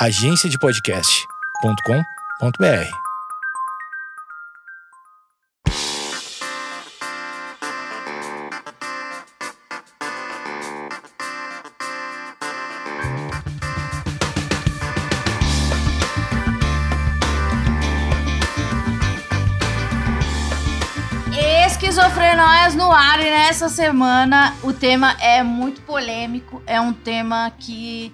agenciadepodcast.com.br. Esquizofrenóias no ar e nessa semana o tema é muito polêmico, é um tema que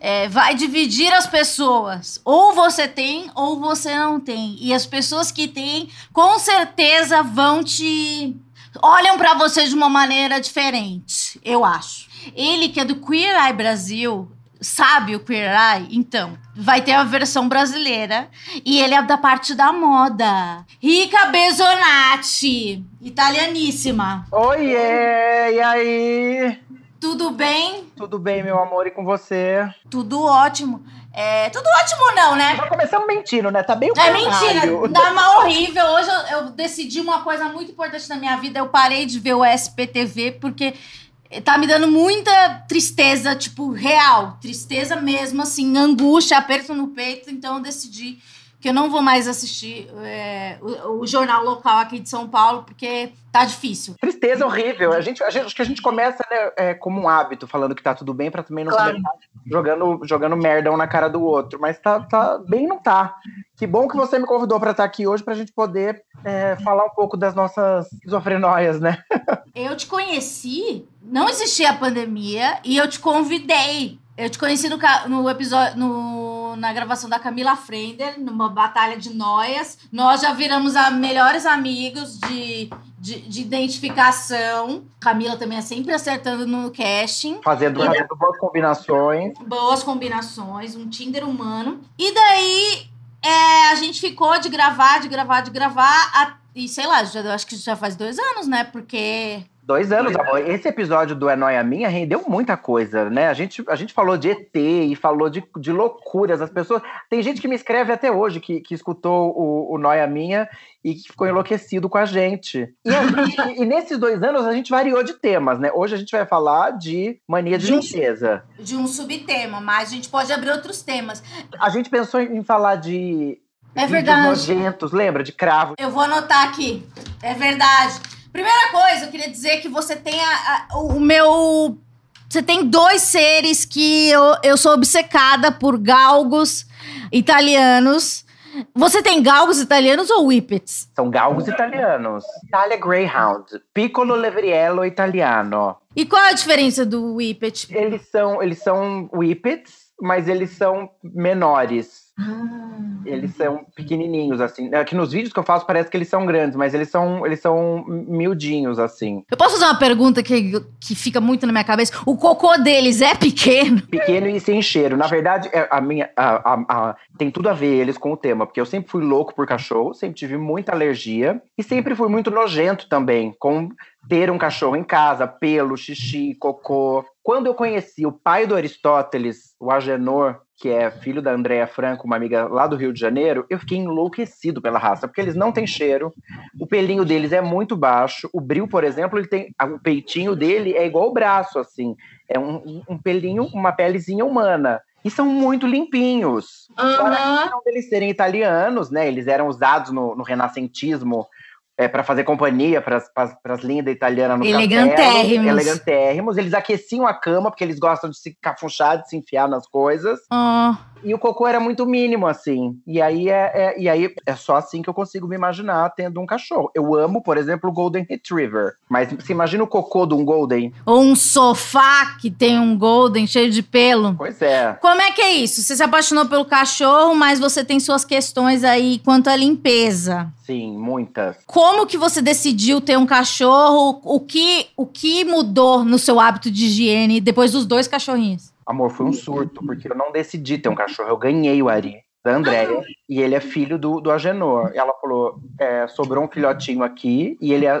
é, vai dividir as pessoas. Ou você tem, ou você não tem. E as pessoas que têm, com certeza vão te. olham para você de uma maneira diferente, eu acho. Ele que é do Queer Eye Brasil, sabe o Queer Eye? Então, vai ter a versão brasileira. E ele é da parte da moda. Rica Besonati, italianíssima. Oiê, e aí? Tudo bem? Tudo bem, meu amor, e com você? Tudo ótimo. É, tudo ótimo não, né? Já começamos mentindo, né? Tá bem o É mentira, dá uma horrível. Hoje eu, eu decidi uma coisa muito importante na minha vida. Eu parei de ver o SPTV porque tá me dando muita tristeza, tipo, real. Tristeza mesmo, assim, angústia, aperto no peito. Então eu decidi que eu não vou mais assistir é, o, o, jornal local aqui de São Paulo, porque tá difícil. Tristeza horrível. A gente, a gente, acho que a gente começa né, é, como um hábito, falando que tá tudo bem, para também não claro. jogando, jogando merda um na cara do outro. Mas tá, tá bem, não tá. Que bom que você me convidou para estar aqui hoje, pra gente poder é, falar um pouco das nossas esquizofrenóias, né? eu te conheci, não existia a pandemia, e eu te convidei. Eu te conheci no, no episódio. No na gravação da Camila Frender, numa batalha de noias. Nós já viramos a melhores amigos de, de, de, identificação. Camila também é sempre acertando no casting. Fazendo, fazendo boas combinações. Boas combinações, um Tinder humano. E daí é, a gente ficou de gravar, de gravar, de gravar. A, e sei lá, já, acho que já faz dois anos, né? Porque Dois anos, amor. Esse episódio do É Noia Minha rendeu muita coisa, né? A gente, a gente falou de ET e falou de, de loucuras. As pessoas. Tem gente que me escreve até hoje que, que escutou o, o Noia Minha e que ficou enlouquecido com a gente. E, e, e, nesses dois anos a gente variou de temas, né? Hoje a gente vai falar de mania de, de limpeza. Um, de um subtema, mas a gente pode abrir outros temas. A gente pensou em falar de. É verdade. nojentos, lembra? De cravo. Eu vou anotar aqui. É verdade. Primeira coisa, eu queria dizer que você tem a, a, o meu. Você tem dois seres que eu, eu sou obcecada por galgos italianos. Você tem galgos italianos ou whippets? São galgos italianos. Itália Greyhound. Piccolo Levriello italiano. E qual é a diferença do whippet? Eles são, eles são whippets, mas eles são menores. Ah. Eles são pequenininhos, assim. Aqui nos vídeos que eu faço parece que eles são grandes, mas eles são, eles são miudinhos, assim. Eu posso fazer uma pergunta que, que fica muito na minha cabeça? O cocô deles é pequeno? Pequeno e sem cheiro. Na verdade, é, a minha, a, a, a, tem tudo a ver eles com o tema, porque eu sempre fui louco por cachorro, sempre tive muita alergia e sempre fui muito nojento também, com ter um cachorro em casa, pelo, xixi, cocô. Quando eu conheci o pai do Aristóteles, o Agenor, que é filho da Andréa Franco, uma amiga lá do Rio de Janeiro, eu fiquei enlouquecido pela raça, porque eles não têm cheiro, o pelinho deles é muito baixo, o bril, por exemplo, ele tem, o peitinho dele é igual o braço, assim, é um, um pelinho, uma pelezinha humana. E são muito limpinhos. Uhum. Para eles serem italianos, né? Eles eram usados no, no renascentismo é, para fazer companhia para as lindas italianas no Elegantérrimos. Castelo, elegantérrimos. Eles aqueciam a cama, porque eles gostam de se cafunchar, de se enfiar nas coisas. Oh. E o cocô era muito mínimo, assim. E aí é, é, e aí é só assim que eu consigo me imaginar tendo um cachorro. Eu amo, por exemplo, o Golden Retriever. Mas você imagina o cocô de um Golden? Ou um sofá que tem um Golden cheio de pelo. Pois é. Como é que é isso? Você se apaixonou pelo cachorro, mas você tem suas questões aí quanto à limpeza. Sim, muitas. Como que você decidiu ter um cachorro? O que, o que mudou no seu hábito de higiene depois dos dois cachorrinhos? Amor, foi um surto, porque eu não decidi ter um cachorro, eu ganhei o Ari da Andréia, e ele é filho do, do Agenor. Ela falou: é, sobrou um filhotinho aqui, e ele é,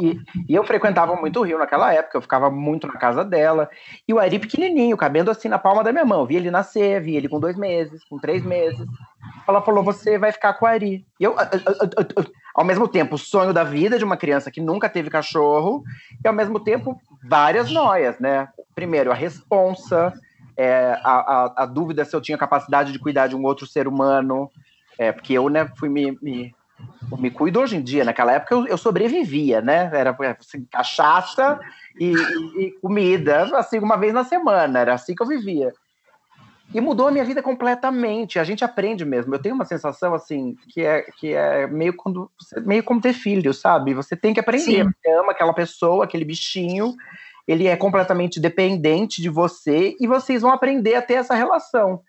e, e, eu frequentava muito o Rio naquela época, eu ficava muito na casa dela. E o Ari pequenininho, cabendo assim na palma da minha mão. Vi ele nascer, vi ele com dois meses, com três meses. Ela falou: você vai ficar com o Ari. E eu, ao mesmo tempo, o sonho da vida de uma criança que nunca teve cachorro, e ao mesmo tempo, várias noias, né? Primeiro, a responsa é, a, a, a, dúvida se eu tinha capacidade de cuidar de um outro ser humano, é, porque eu né, fui me, me, me cuido hoje em dia. Naquela época eu, eu sobrevivia, né? Era assim, cachaça e, e, comida, assim, uma vez na semana. Era assim que eu vivia. E mudou a minha vida completamente. A gente aprende mesmo. Eu tenho uma sensação assim que é que é meio quando meio como ter filho, sabe? Você tem que aprender. Sim. Você ama aquela pessoa, aquele bichinho. Ele é completamente dependente de você e vocês vão aprender a ter essa relação.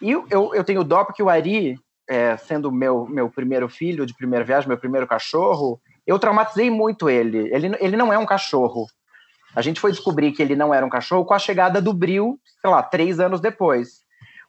E eu, eu, eu tenho dó porque o Ari, é, sendo meu meu primeiro filho de primeira viagem, meu primeiro cachorro, eu traumatizei muito ele. Ele, ele não é um cachorro. A gente foi descobrir que ele não era um cachorro com a chegada do Bril, sei lá, três anos depois.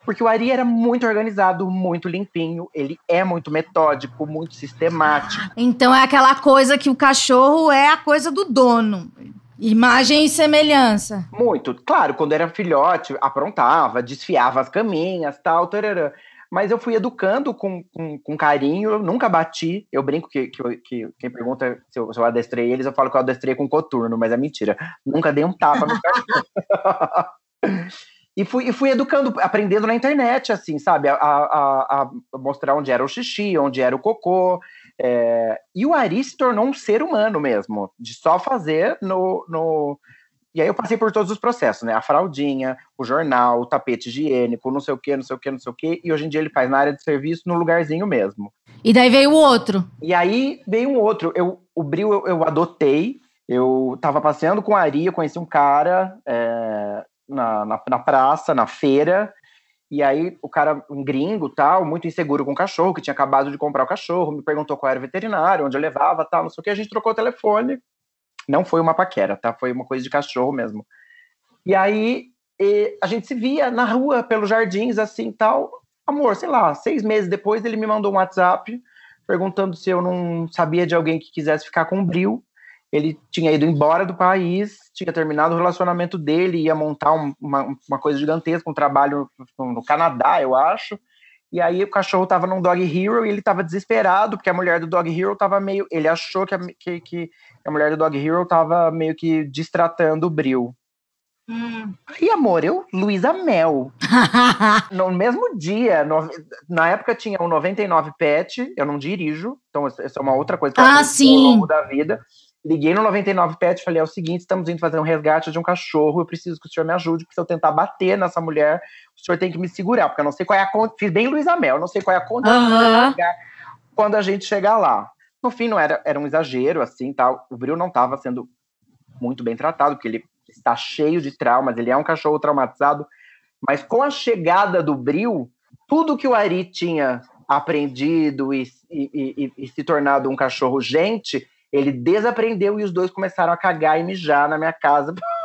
Porque o Ari era muito organizado, muito limpinho, ele é muito metódico, muito sistemático. Então é aquela coisa que o cachorro é a coisa do dono. Imagem e semelhança. Muito. Claro, quando era filhote, aprontava, desfiava as caminhas, tal, tarará mas eu fui educando com, com, com carinho, eu nunca bati. Eu brinco que, que, que quem pergunta se eu, se eu, adestrei eles, eu falo que eu adestrei com coturno, mas é mentira. Nunca dei um tapa no cachorro. e, fui, e fui educando, aprendendo na internet, assim, sabe? A, a, a mostrar onde era o xixi, onde era o cocô. É... E o Ari se tornou um ser humano mesmo, de só fazer no, no, e aí eu passei por todos os processos, né? A fraldinha, o jornal, o tapete higiênico, não sei o que, não sei o que, não sei o que. E hoje em dia ele faz na área de serviço no lugarzinho mesmo. E daí veio o outro. E aí veio um outro. Eu, o Bril eu, eu adotei. Eu tava passeando com a Ari, eu conheci um cara é, na, na, na praça, na feira. E aí o cara, um gringo, tal, muito inseguro com o cachorro, que tinha acabado de comprar o cachorro, me perguntou qual era o veterinário, onde eu levava, tal, não sei o que, a gente trocou o telefone. Não foi uma paquera, tá? Foi uma coisa de cachorro mesmo. E aí e a gente se via na rua, pelos jardins, assim tal. Amor, sei lá, seis meses depois ele me mandou um WhatsApp perguntando se eu não sabia de alguém que quisesse ficar com o Bril. Ele tinha ido embora do país, tinha terminado o relacionamento dele, ia montar um, uma, uma coisa gigantesca, um trabalho no, Canadá, eu acho. E aí o cachorro tava num Dog Hero e ele tava desesperado, porque a mulher do Dog Hero tava meio. Ele achou que que, que a mulher do Dog Hero tava meio que distratando o Bril. Hum. E amor, eu, Luísa Mel. no mesmo dia, no, na época tinha um 99 Pet, eu não dirijo, então essa é uma outra coisa que ah, eu sim. ao longo da vida. Liguei no 99 Pet e falei: é o seguinte, estamos indo fazer um resgate de um cachorro, eu preciso que o senhor me ajude, porque se eu tentar bater nessa mulher, o senhor tem que me segurar, porque eu não sei qual é a conta. Fiz bem Luísa Mel, não sei qual é a conta uhum. quando a gente chegar lá. No fim, não era, era um exagero, assim, tal. O Bril não estava sendo muito bem tratado, porque ele está cheio de traumas, ele é um cachorro traumatizado. Mas com a chegada do Bril, tudo que o Ari tinha aprendido e, e, e, e se tornado um cachorro gente, ele desaprendeu e os dois começaram a cagar e mijar na minha casa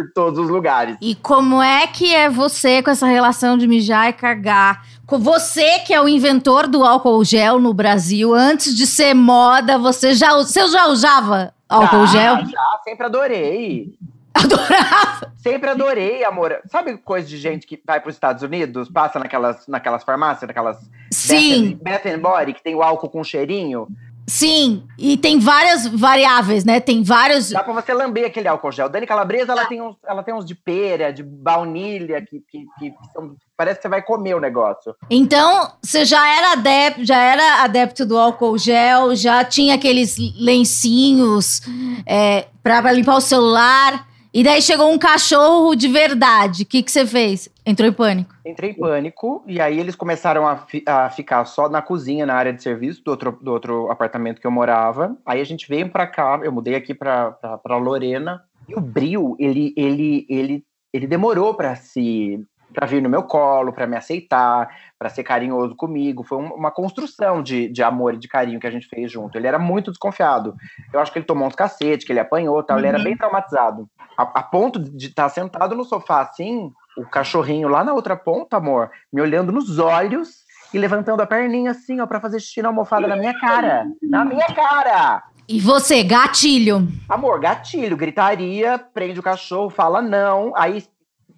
por todos os lugares. E como é que é você com essa relação de mijar e cagar? Com você que é o inventor do álcool gel no Brasil, antes de ser moda, você já, você já usava álcool já, gel? Já, sempre adorei. Adorava. Sempre adorei, amor. Sabe coisa de gente que vai para os Estados Unidos, passa naquelas, naquelas farmácias, naquelas Sim. Bath and Body, que tem o álcool com cheirinho? Sim, e tem várias variáveis, né? Tem vários. Dá pra você lamber aquele álcool gel. Dani Calabresa, ela tem uns, ela tem uns de pera, de baunilha, que, que, que são, parece que você vai comer o negócio. Então, você já era adepto, já era adepto do álcool gel, já tinha aqueles lencinhos é, pra limpar o celular. E daí chegou um cachorro de verdade. O que, que você fez? Entrou em pânico? Entrei em pânico. E aí eles começaram a, fi a ficar só na cozinha, na área de serviço do outro, do outro apartamento que eu morava. Aí a gente veio para cá. Eu mudei aqui para Lorena. E o Bril, ele, ele, ele, ele demorou para se para vir no meu colo, para me aceitar, para ser carinhoso comigo. Foi uma construção de, de amor e de carinho que a gente fez junto. Ele era muito desconfiado. Eu acho que ele tomou uns cacete, que ele apanhou, tal. Uhum. Ele era uhum. bem traumatizado. A, a ponto de estar tá sentado no sofá assim, o cachorrinho lá na outra ponta, amor, me olhando nos olhos e levantando a perninha assim, ó, para fazer xixi na almofada na minha cara. Na minha cara! E você, gatilho? Amor, gatilho, gritaria, prende o cachorro, fala não, aí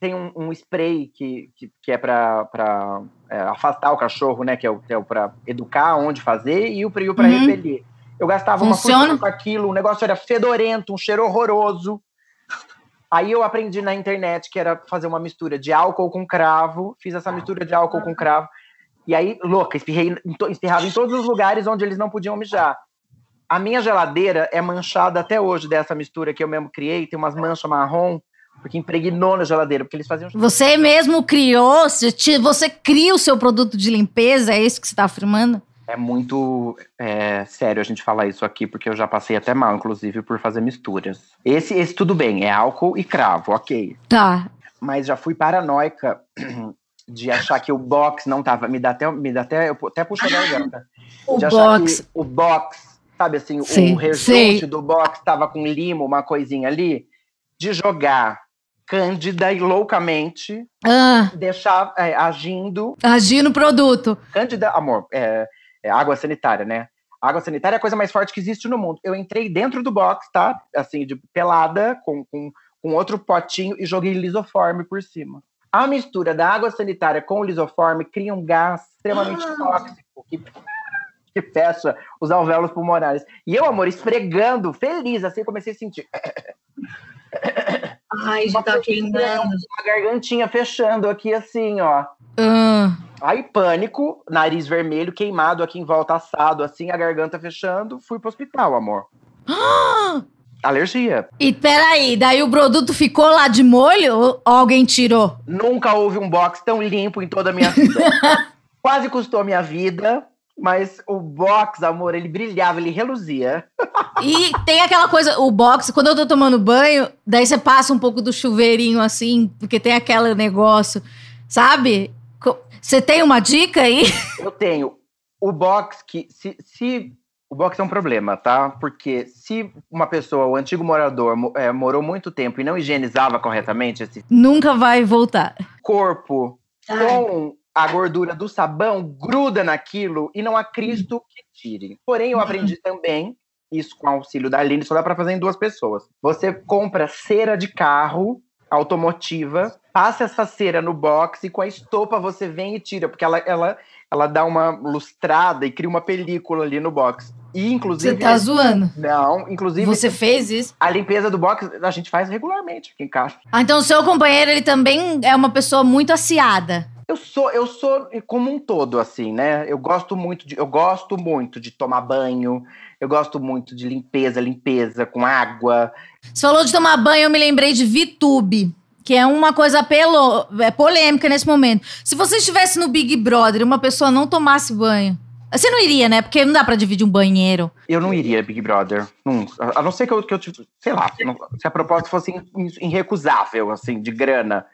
tem um, um spray que, que, que é para é, afastar o cachorro, né? Que é o, é o para educar onde fazer e o frio para uhum. repelir. Eu gastava Funciona? uma fortuna com aquilo, o negócio era fedorento, um cheiro horroroso. Aí eu aprendi na internet que era fazer uma mistura de álcool com cravo. Fiz essa mistura de álcool com cravo. E aí, louca, espirrei, espirrava em todos os lugares onde eles não podiam mijar. A minha geladeira é manchada até hoje dessa mistura que eu mesmo criei. Tem umas manchas marrom, porque impregnou na geladeira, porque eles faziam. Você mesmo criou, você cria o seu produto de limpeza, é isso que você está afirmando? É muito é, sério a gente falar isso aqui, porque eu já passei até mal, inclusive, por fazer misturas. Esse, esse tudo bem, é álcool e cravo, ok. Tá. Mas já fui paranoica de achar que o box não tava. Me dá até, me dá até, eu até puxo a garganta. O de box. o box, sabe assim, Sim, o rejunte do box tava com limo, uma coisinha ali, de jogar cândida e loucamente Ah, deixar é, agindo. agir no produto. Cândida, amor, é, é água sanitária, né? Água sanitária é a coisa mais forte que existe no mundo. Eu entrei dentro do box, tá? Assim, de pelada, com, com, com outro potinho e joguei lisoforme por cima. A mistura da água sanitária com o lisoforme cria um gás extremamente tóxico que, que fecha os alvéolos pulmonares. E eu, amor, esfregando, feliz, assim, comecei a sentir. Ai, já tá queimando. Uma gargantinha fechando aqui, assim, ó. Ah, Aí, pânico, nariz vermelho, queimado aqui em volta, assado, assim, a garganta fechando. Fui pro hospital, amor. Alergia. E peraí, daí o produto ficou lá de molho ou alguém tirou? Nunca houve um box tão limpo em toda a minha vida. Quase custou a minha vida, mas o box, amor, ele brilhava, ele reluzia. E tem aquela coisa, o box, quando eu tô tomando banho, daí você passa um pouco do chuveirinho assim, porque tem aquele negócio, sabe? Você tem uma dica aí? Eu tenho o box que se, se o box é um problema, tá? Porque se uma pessoa, o antigo morador, mo- é, morou muito tempo e não higienizava corretamente esse Nunca vai voltar. corpo Ai, com a gordura do sabão, gruda naquilo e não há Cristo que tire. Porém, eu aprendi também, isso com auxílio da Aline, só dá pra fazer em duas pessoas. Você compra cera de carro automotiva, passa essa cera no box e com a estopa você vem e tira, porque ela, ela, ela dá uma lustrada e cria uma película ali no box. E, Você inclusive. tá zoando? Não, inclusive. Você fez isso? A limpeza do box a gente faz regularmente aqui em casa. Ah, então o seu companheiro, ele também é uma pessoa muito aciada. Eu sou, eu sou como um todo, assim, né? Eu gosto muito de, eu gosto muito de tomar banho, eu gosto muito de limpeza, limpeza com água. Você falou de tomar banho, eu me lembrei de VTube, que é uma coisa pelo, é polêmica nesse momento. Se você estivesse no Big Brother e uma pessoa não tomasse banho, você não iria, né? Porque não dá pra dividir um banheiro. Eu não iria Big Brother, não, a não ser que eu, que eu tive- sei lá, se a proposta fosse irrecusável, assim, de grana,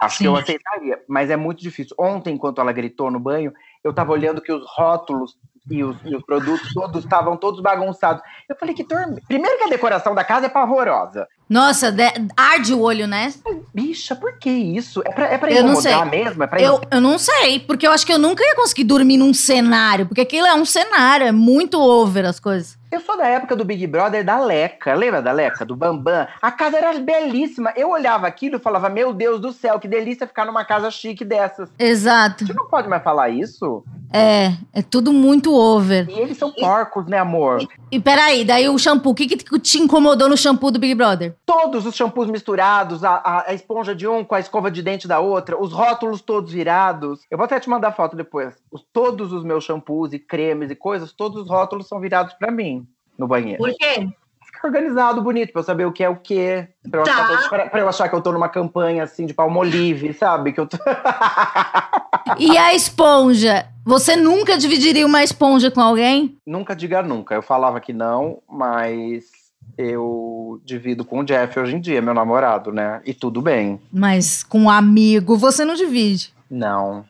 acho que eu Sim. aceitaria, mas é muito difícil. Ontem, enquanto ela gritou no banho, eu tava olhando que os rótulos e os, e os produtos todos estavam todos bagunçados. Eu falei que torme... primeiro que a decoração da casa é pavorosa. Nossa, de- arde o olho, né? Bicha, por que isso? É pra, é pra Eu não incomodar sei. mesmo? É pra Eu, eu não sei, porque eu acho que eu nunca ia conseguir dormir num cenário, porque aquilo é um cenário, é muito over as coisas. Eu sou da época do Big Brother da Leca. Lembra da Leca? Do Bambam? A casa era belíssima. Eu olhava aquilo e falava, meu Deus do céu, que delícia ficar numa casa chique dessas. Exato. Você não pode mais falar isso? É, é tudo muito over. E eles são porcos, né, amor? E peraí, daí o shampoo, o que, que te incomodou no shampoo do Big Brother? Todos os shampoos misturados, a, a- a esponja de um com a escova de dente da outra, os rótulos todos virados. Eu vou até te mandar foto depois. Os- todos os meus shampoos e cremes e coisas, todos os rótulos são virados pra mim no banheiro. Por quê? Fica organizado, bonito, pra eu saber o que é o que. Pra, eu Tá. achar que eu- pra- pra eu achar que eu tô numa campanha assim de palmolive, sabe? Que eu tô... E a esponja? Você nunca dividiria uma esponja com alguém? nunca diga nunca. Eu falava que não, mas eu divido com o Jeff hoje em dia, meu namorado, né? E tudo bem. Mas com um amigo você não divide. Não.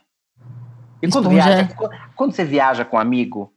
E quando, viaja, qu- quando você viaja com um amigo,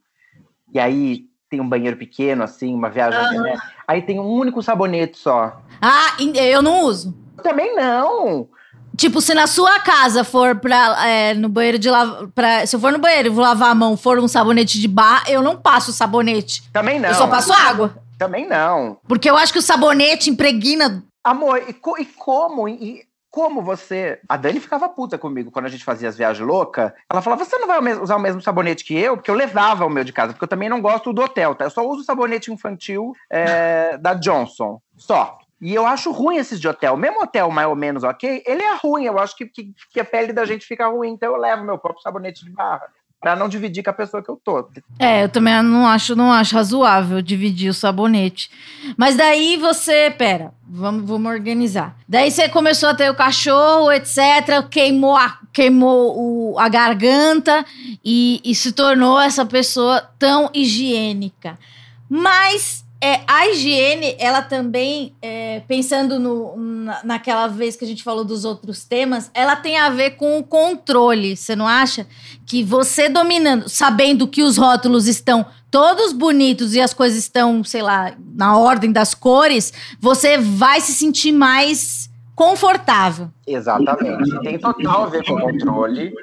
e aí tem um banheiro pequeno, assim, uma viagem, né? aí tem um único sabonete só. Ah, eu não uso. Também não. Tipo, se na sua casa for pra, é, no banheiro de lavar. Se eu for no banheiro e vou lavar a mão, for um sabonete de barra, eu não passo sabonete. Também não. Eu só passo água. Também não. Porque eu acho que o sabonete impregna. Amor, e, co- e como? E como você. A Dani ficava puta comigo quando a gente fazia as viagens loucas. Ela falava: você não vai usar o mesmo sabonete que eu? Porque eu levava o meu de casa, porque eu também não gosto do hotel, tá? Eu só uso sabonete infantil é, da Johnson. Só. E eu acho ruim esses de hotel. Mesmo hotel mais ou menos ok, ele é ruim. Eu acho que, que, que a pele da gente fica ruim. Então eu levo meu próprio sabonete de barra para não dividir com a pessoa que eu tô. É, eu também não acho, não acho razoável dividir o sabonete. Mas daí você, pera, vamos, vamos organizar. Daí você começou a ter o cachorro, etc, queimou a, queimou o, a garganta e, e se tornou essa pessoa tão higiênica. Mas é, a higiene, ela também, é, pensando no, na, naquela vez que a gente falou dos outros temas, ela tem a ver com o controle. Você não acha? Que você dominando, sabendo que os rótulos estão todos bonitos e as coisas estão, sei lá, na ordem das cores, você vai se sentir mais confortável. Exatamente. Tem total a ver com o controle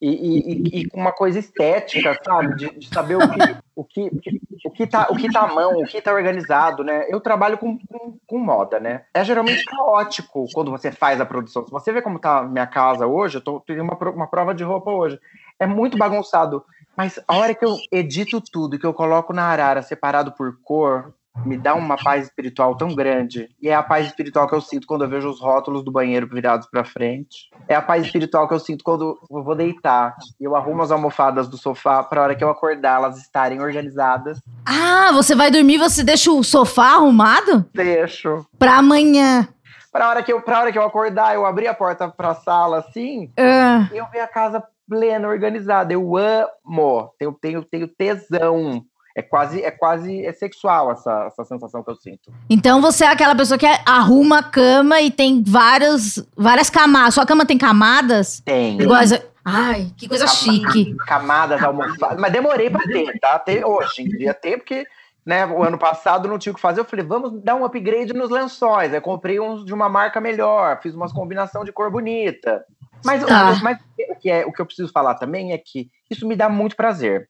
e, e, e, com uma coisa estética, sabe? De, de saber o que, o, que, o, que tá, o que tá à mão, o que tá organizado, né? Eu trabalho com, com, com, moda, né? É geralmente caótico quando você faz a produção. Se você vê como tá minha casa hoje, eu tô tendo uma, uma prova de roupa hoje. É muito bagunçado. Mas a hora que eu edito tudo, que eu coloco na arara separado por cor, me dá uma paz espiritual tão grande. E é a paz espiritual que eu sinto quando eu vejo os rótulos do banheiro virados para frente. É a paz espiritual que eu sinto quando eu vou deitar e eu arrumo as almofadas do sofá para hora que eu acordar elas estarem organizadas. Ah, você vai dormir, você deixa o sofá arrumado? Deixo. Para amanhã. Pra hora, que eu, pra hora que eu acordar, eu abrir a porta pra sala assim, uh. eu ver a casa plena, organizada. Eu amo. Tenho, tenho, tenho tesão é quase é quase é sexual essa, essa sensação que eu sinto. Então você é aquela pessoa que arruma a cama e tem várias várias camadas. Sua cama tem camadas? Tem. Igual Ai, que coisa chique. Camadas almofadas. Mas demorei pra ter, tá? Ter, hoje em dia ter, porque né, o ano passado não tinha o que fazer. Eu falei, vamos dar um upgrade nos lençóis. Aí comprei uns de uma marca melhor, fiz umas combinação de cor bonita. Mas, tá. mas o, que é, o que eu preciso falar também é que isso me dá muito prazer.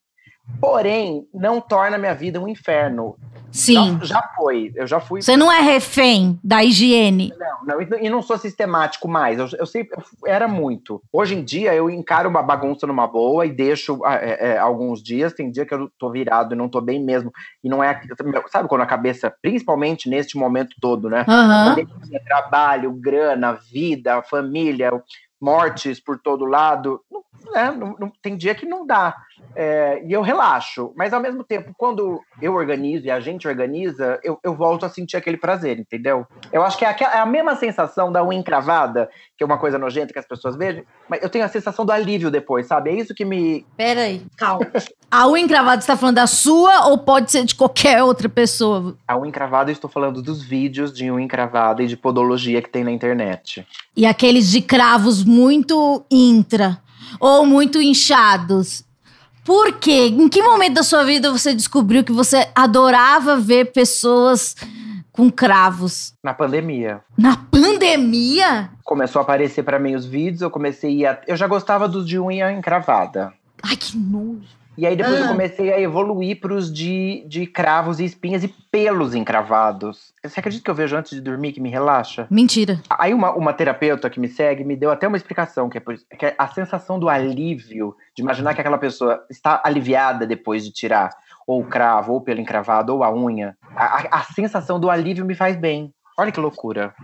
Porém, não torna minha vida um inferno. Sim. Já, já, foi. Eu já fui. Você não é refém da higiene. Não, não e não sou sistemático mais. Eu, eu sempre eu era muito. Hoje em dia eu encaro uma bagunça numa boa e deixo ah, é, é, alguns dias. Tem dia que eu tô virado e não tô bem mesmo. E não é. Sabe quando a cabeça, principalmente neste momento todo, né? Uhum. Trabalho, grana, vida, família, mortes por todo lado. Não, né, não, não, tem dia que não dá. É, e eu relaxo. Mas ao mesmo tempo, quando eu organizo e a gente organiza, eu, eu volto a sentir aquele prazer, entendeu? Eu acho que é, aquela, é a mesma sensação da unha encravada, que é uma coisa nojenta que as pessoas vejam, mas eu tenho a sensação do alívio depois, sabe? É isso que me. Peraí, calma. a unha encravada, você tá falando da sua ou pode ser de qualquer outra pessoa? A unha encravada, eu estou falando dos vídeos de unha encravada e de podologia que tem na internet. E aqueles de cravos muito intra ou muito inchados. Por quê? Em que momento da sua vida você descobriu que você adorava ver pessoas com cravos? Na pandemia. Na pandemia? Começou a aparecer para mim os vídeos, eu comecei a. Eu já gostava dos de unha encravada. Ai, que nojo. E aí depois ah. eu comecei a evoluir para os de, de cravos e espinhas e pelos encravados. Você acredita que eu vejo antes de dormir que me relaxa? Mentira. Aí uma, uma terapeuta que me segue me deu até uma explicação, que é, por, que é a sensação do alívio, de imaginar que aquela pessoa está aliviada depois de tirar ou o cravo, ou o pelo encravado, ou a unha. A, a, a sensação do alívio me faz bem. Olha que loucura.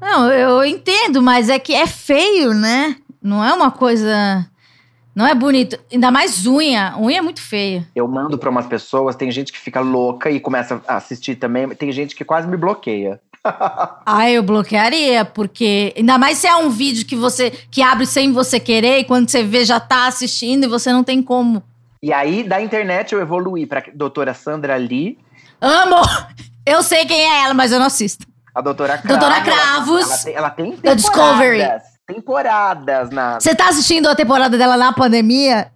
Não, eu entendo, mas é que é feio, né? Não é uma coisa não é bonito. Ainda mais unha. Unha é muito feia. Eu mando para umas pessoas, tem gente que fica louca e começa a assistir também. Tem gente que quase me bloqueia. ah, eu bloquearia, porque ainda mais se é um vídeo que você que abre sem você querer e quando você vê já tá assistindo e você não tem como. E aí, da internet, eu evoluí pra doutora Sandra Lee. Amo! Eu sei quem é ela, mas eu não assisto. A doutora Cravos. Doutora Cravos. Ela, ela, tem, ela tem da Discovery temporadas na. Você tá assistindo a temporada dela na pandemia?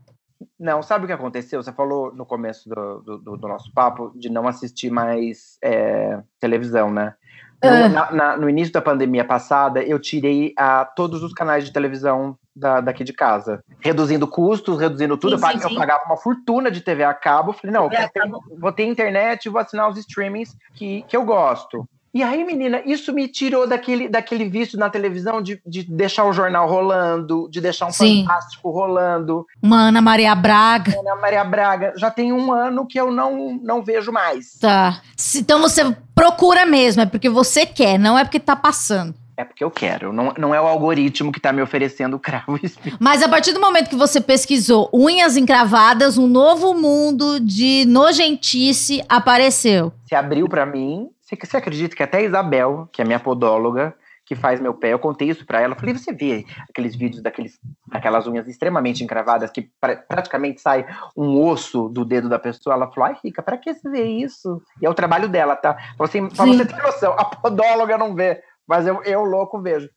Não, sabe o que aconteceu? Você falou no começo do, do, do nosso papo de não assistir mais é, televisão, né? No, uh. na, na, no, início da pandemia passada, eu tirei a, todos os canais de televisão da, daqui de casa. Reduzindo custos, reduzindo tudo. Sim, eu, sim, eu, pagava uma fortuna de TV a cabo. Falei, não, ter, vou ter internet e vou assinar os streamings que, que eu gosto. E aí, menina, isso me tirou daquele, daquele vício na televisão de, de deixar o jornal rolando, de deixar um Sim. fantástico rolando. Uma Ana Maria Braga. Ana Maria Braga, já tem um ano que eu não, não vejo mais. Tá. Então você procura mesmo, é porque você quer, não é porque tá passando. É porque eu quero, não, não é o algoritmo que tá me oferecendo cravo e espinho. Mas a partir do momento que você pesquisou unhas encravadas, um novo mundo de nojentice apareceu. Se abriu pra mim. Você, você acredita que até a Isabel, que é minha podóloga, que faz meu pé, eu contei isso pra ela. Eu falei, você vê aqueles vídeos daqueles, daquelas unhas extremamente encravadas que pra- praticamente sai um osso do dedo da pessoa? Ela falou, ai, Rica, pra que você vê isso? E é o trabalho dela, tá? Você, pra Sim. você ter noção, a podóloga não vê, mas eu, eu louco, vejo.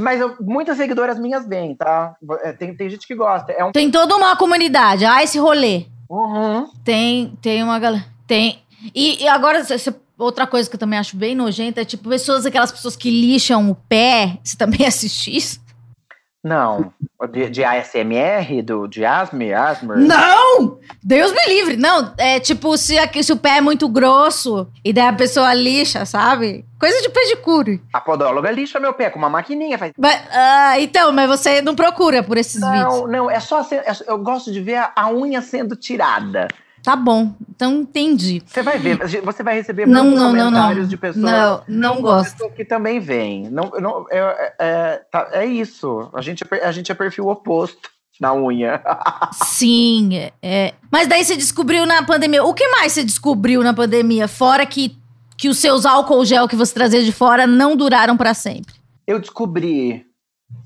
Mas eu- muitas seguidoras minhas veem, tá? É, Tem, tem gente que gosta. É um. Tem toda uma comunidade. Ah, esse rolê. Uhum. Tem, tem uma galera. Tem. E, e agora, cê- cê- outra coisa que eu também acho bem nojenta é tipo pessoas, aquelas pessoas que lixam o pé. Você também assiste isso? Não. De, de ASMR, do, de Asmer, Asmer. Não! Deus me livre. Não, é tipo se, se o pé é muito grosso e daí a pessoa lixa, sabe? Coisa de pedicure. A podóloga lixa meu pé com uma maquininha. Faz... Mas, ah, então, mas você não procura por esses vídeos. Não, não, é só. é- eu gosto de ver a, a unha sendo tirada. Tá bom, então entendi. Você vai ver, você vai receber Não, muitos não, não, comentários não. de pessoas. Não, não gosto. que também vêm. Não, não, é, é, tá- é isso. A gente, é a gente é perfil oposto na unha. Sim, é, é. Mas daí você descobriu na pandemia. O que mais você descobriu na pandemia? Fora que, que os seus álcool gel que você trazia de fora não duraram pra sempre. Eu descobri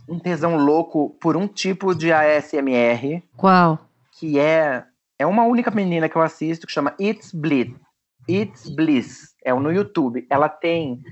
um tesão louco por um tipo de ASMR Qual? que é é uma única menina que eu assisto que chama It's Bliss. It's Bliss. É no YouTube. Ela tem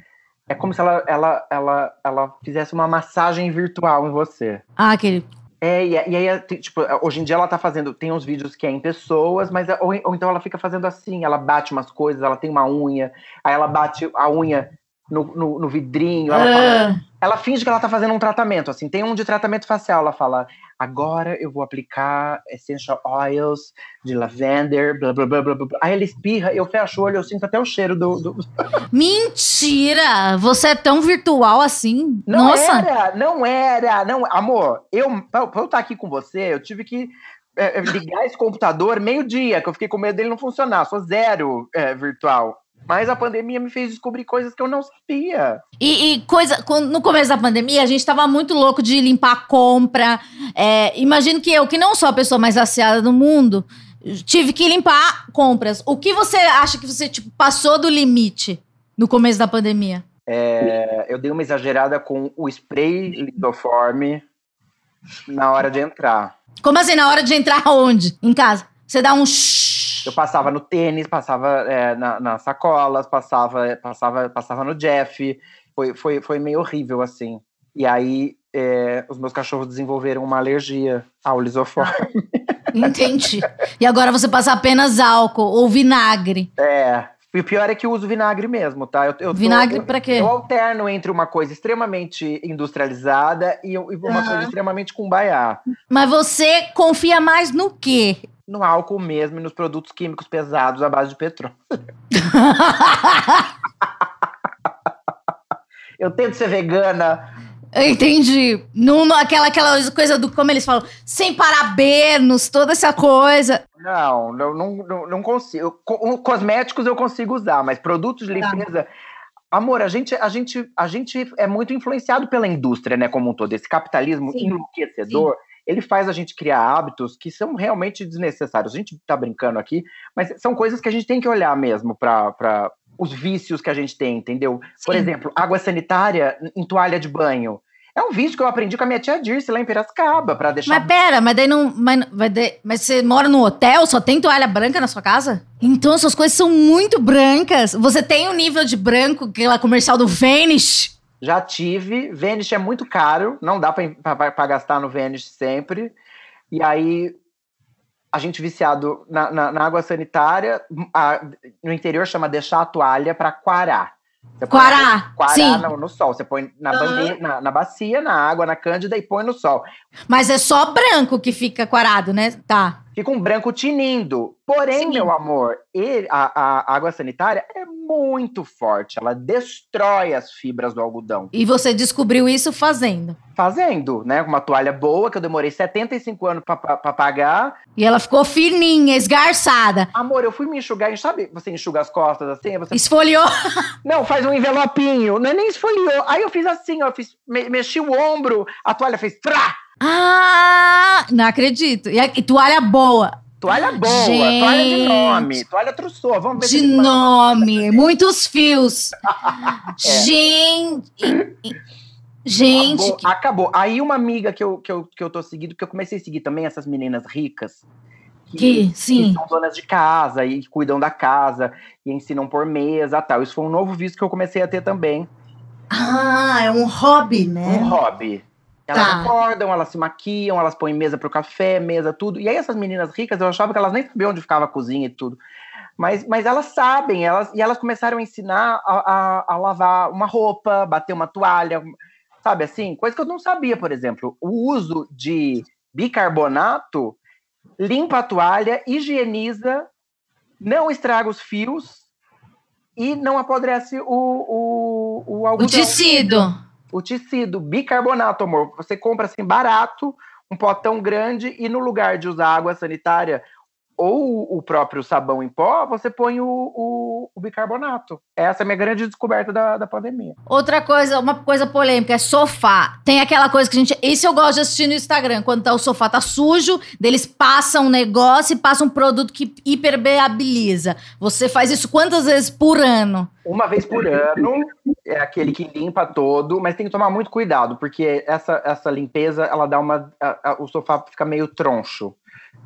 é como se ela ela ela ela fizesse uma massagem virtual em você. Ah, aquele. É, e, e aí, tem, tipo, hoje em dia ela tá fazendo, tem uns vídeos que é em pessoas, mas ou, ou então ela fica fazendo assim, ela bate umas coisas, ela tem uma unha, aí ela bate a unha no, no, no vidrinho, ela, fala- Ah, ela finge que ela tá fazendo um tratamento, assim, tem um de tratamento facial, ela fala, agora eu vou aplicar essential oils de lavender, blá, blá, blá, blá, blá. Aí ela espirra, eu fecho o olho, eu sinto até o cheiro do... do... mentira! Você é tão virtual assim? Não Nossa! era, não era, não... Amor, eu, pra, pra eu estar aqui com você, eu tive que é, ligar esse computador meio-dia, que eu fiquei com medo dele não funcionar, sou zero é, virtual. Mas a pandemia me fez descobrir coisas que eu não sabia. E, e coisa, quando- no começo da pandemia, a gente tava muito louco de limpar a compra. É, imagino que eu, que não sou a pessoa mais aciada do mundo, tive que limpar compras. O que você acha que você tipo, passou do limite no começo da pandemia? É, eu dei uma exagerada com o spray lidoforme na hora de entrar. Como assim, na hora de entrar onde? Em casa? Você dá um shhh. Eu passava no tênis, passava é, na, nas sacolas, passava, passava, passava no Jeff. Foi, foi, foi meio horrível, assim. E aí, é, os meus cachorros desenvolveram uma alergia ao lisoforme. Entendi. E agora você passa apenas álcool ou vinagre. É. E o pior é que eu uso vinagre mesmo, tá? Eu, eu Vinagre pra quê? Eu alterno entre uma coisa extremamente industrializada e, e uma Aham. coisa extremamente cumbaiá. Mas você confia mais no quê? No álcool mesmo e nos produtos químicos pesados à base de petróleo. Eu tento ser vegana, Entendi. Não, não- aquela, aquela coisa do, como eles falam, sem parabenos, toda essa coisa. Não, não, não, não, consigo. Co- Cosméticos eu consigo usar, mas produtos de Tá. limpeza. Amor, a gente, a, gente, a gente é muito influenciado pela indústria, né, como um todo. Esse capitalismo Sim, enlouquecedor, ele faz a gente criar hábitos que são realmente desnecessários. A gente tá brincando aqui, mas são coisas que a gente tem que olhar mesmo para os vícios que a gente tem, entendeu? Por Sim. exemplo, água sanitária em toalha de banho. É um vício que eu aprendi com a minha tia Dirce lá em Piracicaba, para deixar Mas pera, mas daí não. Mas, vai de- mas você mora no hotel, só tem toalha branca na sua casa? Então suas coisas são muito brancas. Você tem o nível de branco, aquela comercial do Vanish. Já tive. Vanish é muito caro, não dá para gastar no Vanish sempre. E aí, a gente viciado na, na- na água sanitária, a- no interior chama deixar a toalha para quarar. Você põe Quará, Quarar sim. no, no sol. Você põe na, Aham. bandeja, na, na bacia, na água, na cândida e põe no sol. Mas é só branco que fica quarado, né? Tá. Fica um branco tinindo. Porém, Sim. meu amor, ele- a, a água sanitária é muito forte. Ela destrói as fibras do algodão. E você descobriu isso fazendo. Fazendo, né? Uma toalha boa, que eu demorei 75 anos pra pagar. E ela ficou fininha, esgarçada. Amor, eu fui me enxugar, sabe? Você enxuga as costas assim, você Esfoliou. Não, faz um envelopinho. Não é nem esfoliou. Aí eu fiz assim, ó, fiz, me- mexi o ombro, a toalha fez trá! Ah, não acredito. E, a, e toalha boa. Toalha boa, Gente. toalha de nome, toalha trussou. Vamos ver De nome. Muitos fios. É. Gente. Gente. Acabou, que- acabou. Aí uma amiga que eu, que, eu, que eu tô seguindo, porque eu comecei a seguir também essas meninas ricas. Que, sim. que são donas de casa e cuidam da casa e ensinam por mesa tal. Isso foi um novo vício que eu comecei a ter também. Ah, é um hobby, Um né? hobby. Elas Tá. acordam, elas se maquiam, elas põem mesa pro café, mesa, tudo. E aí essas meninas ricas, eu achava que elas nem sabiam onde ficava a cozinha e tudo. Mas, mas elas sabem, elas, e elas começaram a ensinar a, a, a lavar uma roupa, bater uma toalha, sabe assim? Coisa que eu não sabia, por exemplo. O uso de bicarbonato limpa a toalha, higieniza, não estraga os fios e não apodrece o, o, o O algodão tecido. O tecido, bicarbonato, amor. Você compra assim barato, um potão grande, e no lugar de usar água sanitária ou o próprio sabão em pó, você põe o, o- o bicarbonato. Essa é a minha grande descoberta da, da pandemia. Outra coisa, uma coisa polêmica, é sofá. Tem aquela coisa que a gente. Isso eu gosto de assistir no Instagram. Quando tá, o sofá tá sujo, deles passam um negócio e passam um produto que hipermeabiliza. Você faz isso quantas vezes por ano? Uma vez por ano, é aquele que limpa todo, mas tem que tomar muito cuidado, porque essa, essa limpeza, ela dá uma. a- a- o sofá fica meio troncho.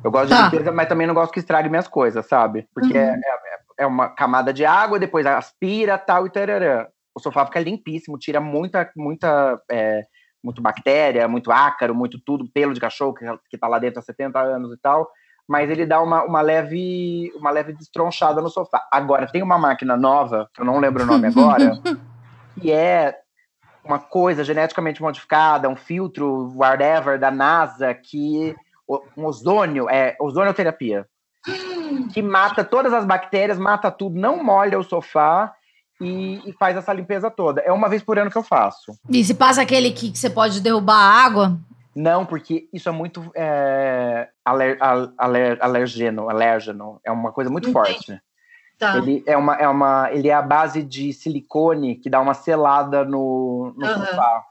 Eu gosto Tá. de limpeza, mas também não gosto que estrague minhas coisas, sabe? Porque é, é, é uma camada de água, depois aspira tal e tararã. O sofá fica limpíssimo, tira muita, muita. é, muito bactéria, muito ácaro, muito tudo, pelo de cachorro que, que tá lá dentro há 70 anos e tal. Mas ele dá uma, uma leve uma leve destronchada no sofá. Agora, tem uma máquina nova, que eu não lembro o nome agora, que é uma coisa geneticamente modificada, um filtro, whatever, da NASA, que um ozônio, é ozonioterapia, que mata todas as bactérias, mata tudo, não molha o sofá e, e faz essa limpeza toda. É uma vez por ano que eu faço. E se passa aquele que, que você pode derrubar a água? Não, porque isso é muito é, aler, al- aler- alergeno, alérgeno, é uma coisa muito Entendi. forte. Tá. Ele é uma, é uma, ele é a base de silicone que dá uma selada no, no Aham. sofá.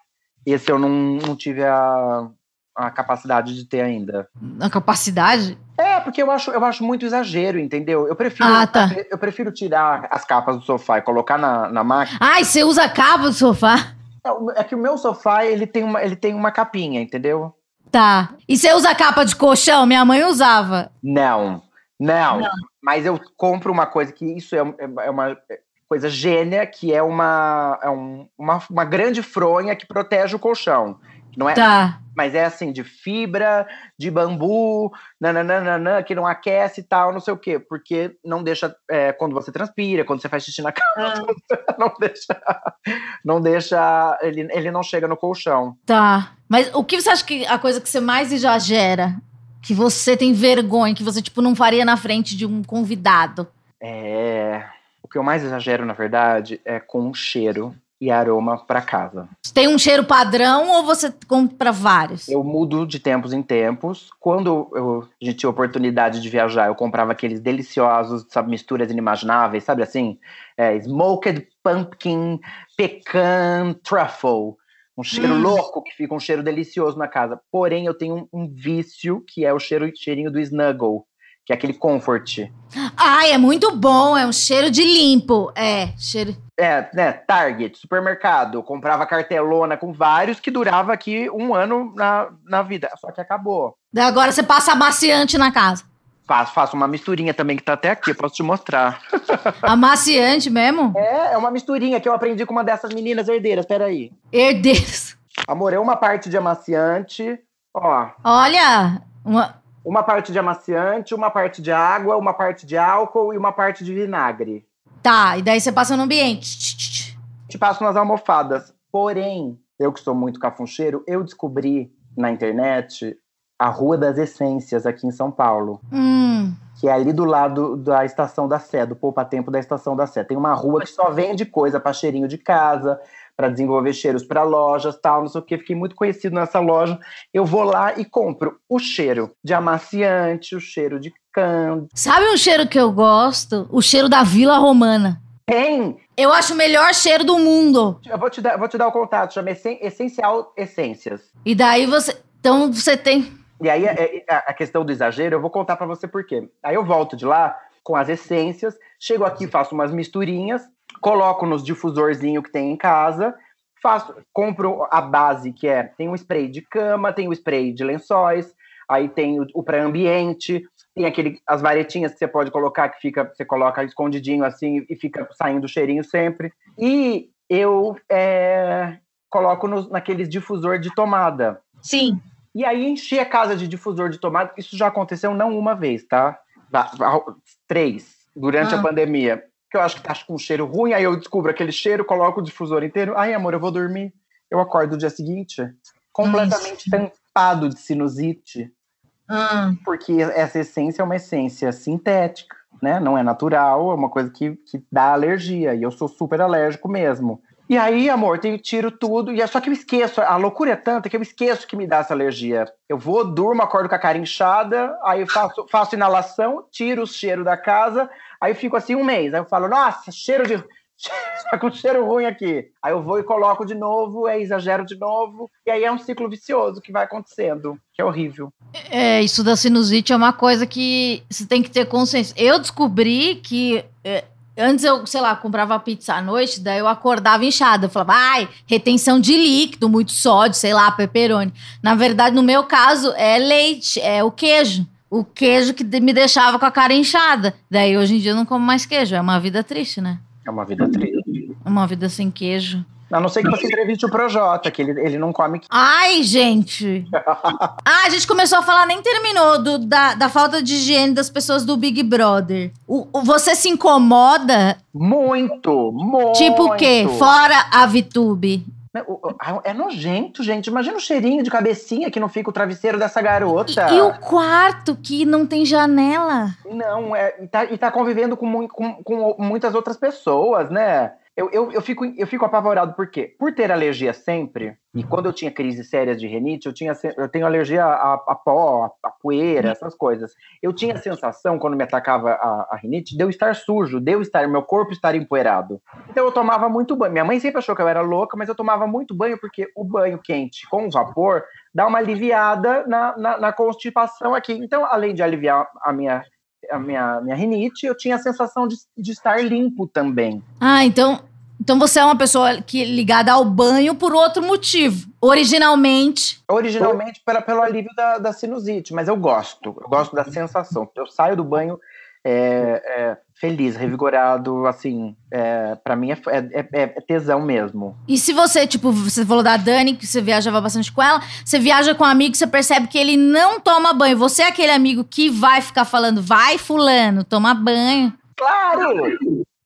Esse eu não, não tive a, a capacidade de ter ainda. A capacidade? É, porque eu acho, eu acho muito exagero, entendeu? Eu prefiro, Ah, tá. eu prefiro tirar as capas do sofá e colocar na, na máquina. Ai, você usa cabo do sofá? Não, É que o meu sofá, ele tem uma, ele tem uma capinha, entendeu? Tá. E você usa capa de colchão? Minha mãe usava. Não, não. Mas eu compro uma coisa que isso é, é- é uma coisa gênia, que é uma, é um- uma, uma grande fronha que protege o colchão. Não é, Tá. Mas é assim, de fibra, de bambu, nananana, que não aquece e tal, não sei o quê. Porque não deixa, é, quando você transpira, quando você faz xixi na cama, não deixa, não deixa, ele, ele não chega no colchão. Tá. Mas o que você acha que a coisa que você mais exagera? Que você tem vergonha, que você, tipo, não faria na frente de um convidado? É, o que eu mais exagero, na verdade, é com cheiro e aroma para casa. Tem um cheiro padrão ou você compra vários? Eu mudo de tempos em tempos. Quando eu, a gente tinha oportunidade de viajar, eu comprava aqueles deliciosos, sabe, misturas inimagináveis, sabe assim? É, smoked pumpkin, pecan truffle. Um cheiro Hum. louco que fica um cheiro delicioso na casa. Porém, eu tenho um, um vício que é o cheiro, cheirinho do snuggle, que é aquele comfort. Ai, é muito bom, é um cheiro de limpo. É, cheiro. É, né, Target, supermercado, eu comprava cartelona com vários que durava aqui um ano na, na vida, só que acabou. Daí Agora você passa amaciante na casa. Faço, faço uma misturinha também que tá até aqui, eu posso te mostrar. Amaciante mesmo? É, é uma misturinha que eu aprendi com uma dessas meninas herdeiras, peraí. Herdeiros. Amor, é uma parte de amaciante, ó, Olha, uma- uma parte de amaciante, uma parte de água, uma parte de álcool e uma parte de vinagre. tá. E daí você passa no ambiente. Te passo nas almofadas. Porém, eu que sou muito cafuncheiro, eu descobri na internet a Rua das Essências, aqui em São Paulo. Hum. Que é ali do lado da Estação da Sé, do Poupa Tempo da Estação da Sé. Tem uma rua que só vende coisa para cheirinho de casa, para desenvolver cheiros para lojas, tal, não sei o que. Fiquei muito conhecido nessa loja. Eu vou lá e compro o cheiro de amaciante, o cheiro de cândido. Sabe um cheiro que eu gosto? O cheiro da Vila Romana. Tem! Eu acho o melhor cheiro do mundo. Eu vou te dar, vou te dar o contato, chama Essen- Essencial Essências. E daí você. Então você tem. E aí, é- é- a questão do exagero, eu vou contar pra você por quê. Aí eu volto de lá com as essências, chego aqui, faço umas misturinhas, coloco nos difusorzinho que tem em casa, faço, compro a base que é, tem um spray de cama, tem o spray de lençóis, aí tem o, o pré-ambiente, tem aquele, as varetinhas que você pode colocar, que fica, você coloca escondidinho assim e fica saindo o cheirinho sempre. E eu é, coloco nos, naqueles difusor de tomada. Sim. E aí enchi a casa de difusor de tomada. Isso já aconteceu não uma vez, tá? Três, durante Ah. a pandemia. Que eu acho que tá com um cheiro ruim, aí eu descubro aquele cheiro, coloco o difusor inteiro. Ai, amor, eu vou dormir. Eu acordo no dia seguinte completamente tampado de sinusite, Ah, porque essa essência é uma essência sintética, né? Não é natural, é uma coisa que, que dá alergia. E eu sou super alérgico mesmo. E aí, amor, eu tiro tudo. E é só que eu esqueço. A loucura é tanta que eu esqueço que me dá essa alergia. Eu vou, durmo, acordo com a cara inchada, aí faço, faço inalação, tiro o cheiro da casa, aí fico assim um mês. Aí eu falo, nossa, cheiro de. tá com cheiro ruim aqui. Aí eu vou e coloco de novo, aí exagero de novo. E aí é um ciclo vicioso que vai acontecendo, que é horrível. É, isso da sinusite é uma coisa que você tem que ter consciência. Eu descobri que. é, Antes eu, sei lá, comprava pizza à noite, daí eu acordava inchada. Eu falava, ai, retenção de líquido, muito sódio, sei lá, pepperoni. Na verdade, no meu caso, é leite, é o queijo. O queijo que me deixava com a cara inchada. Daí hoje em dia eu não como mais queijo. É uma vida triste, né? É uma vida triste. Uma vida sem queijo. A não ser que você entreviste o Projota, que ele, ele não come. Ai, gente! Ah, a gente começou a falar, nem terminou, do- da, da falta de higiene das pessoas do Big Brother. O, o- você se incomoda? Muito, muito. Tipo o quê? Fora a VTube. O- É nojento, gente. Imagina o cheirinho de cabecinha que não fica o travesseiro dessa garota. E, e o quarto que não tem janela? Não, é, e, tá, e tá convivendo com, com- com muitas outras pessoas, né? Eu, eu, eu, fico, eu fico apavorado por quê? Por ter alergia sempre, e quando eu tinha crises sérias de renite, eu, tinha, eu tenho alergia a, a pó, a, poeira, essas coisas. Eu tinha a sensação, quando me atacava a, a rinite, de eu estar sujo, de eu estar, meu corpo estar empoeirado. Então eu tomava muito banho. Minha mãe sempre achou que eu era louca, mas eu tomava muito banho porque o banho quente com vapor dá uma aliviada na, na, na constipação aqui. Então, além de aliviar a minha, a minha, minha rinite, eu tinha a sensação de, de estar limpo também. Ah, então, então você é uma pessoa que ligada ao banho por outro motivo. Originalmente. Originalmente pela, pelo alívio da, da sinusite, mas eu gosto, eu gosto da sensação. Eu saio do banho é, é, feliz, revigorado, assim, é, para mim é, é, é tesão mesmo. E se você, tipo, você falou da Dani, que você viajava bastante com ela, você viaja com um amigo, você percebe que ele não toma banho. Você é aquele amigo que vai ficar falando, vai, fulano, toma banho. Claro!